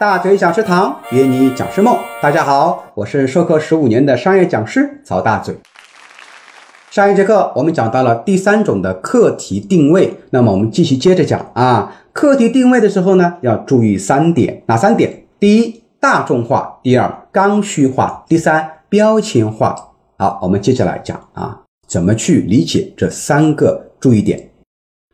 大嘴讲师堂约你讲师梦。大家好，我是授课十五年的商业讲师曹大嘴。上一节课我们讲到了第三种的课题定位，那么我们继续接着讲啊。课题定位的时候呢，要注意三点，哪三点？第一，大众化；第二，刚需化；第三，标签化。好，我们接下来讲啊，怎么去理解这三个注意点。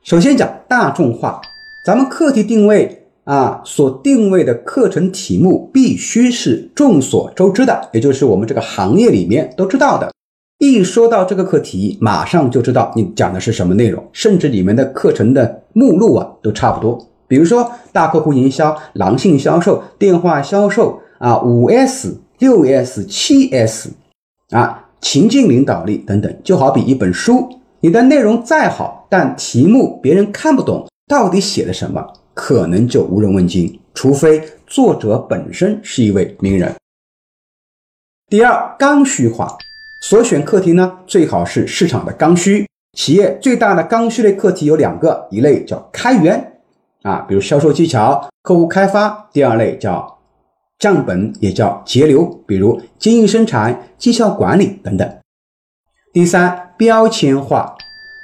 首先讲大众化，咱们课题定位啊，所定位的课程题目必须是众所周知的，也就是我们这个行业里面都知道的。一说到这个课题，马上就知道你讲的是什么内容，甚至里面的课程的目录啊都差不多。比如说大客户营销、狼性销售、电话销售啊、五 S、六 S、七 S 啊、情境领导力等等，就好比一本书。你的内容再好，但题目别人看不懂，到底写的什么，可能就无人问津，除非作者本身是一位名人。第二，刚需化，所选课题呢，最好是市场的刚需。企业最大的刚需类课题有两个，一类叫开源啊，比如销售技巧、客户开发；第二类叫降本，也叫节流，比如精益生产、绩效管理等等。第三，标签化。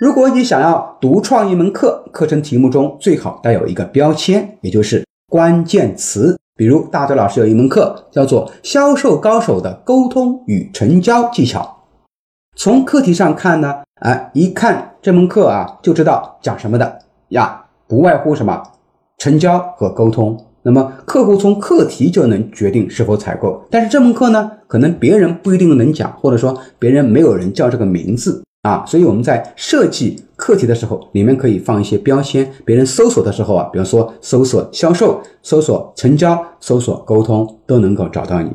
如果你想要独创一门课，课程题目中最好带有一个标签，也就是关键词。比如大嘴老师有一门课叫做《销售高手的沟通与成交技巧》，从课题上看呢，哎，一看这门课啊，就知道讲什么的。呀，不外乎什么？成交和沟通。那么客户从课题就能决定是否采购，但是这门课呢，可能别人不一定能讲，或者说别人没有人叫这个名字。啊，所以我们在设计课题的时候，里面可以放一些标签，别人搜索的时候啊，比方说搜索销售、搜索成交、搜索沟通，都能够找到你。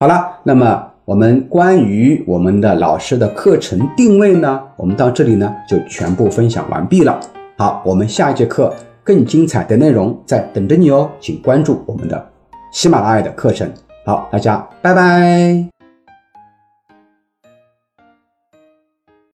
好了，那么我们关于我们的老师的课程定位呢，我们到这里呢就全部分享完毕了。好，我们下一节课。更精彩的内容在等着你哦，请关注我们的喜马拉雅的课程。好，大家拜拜。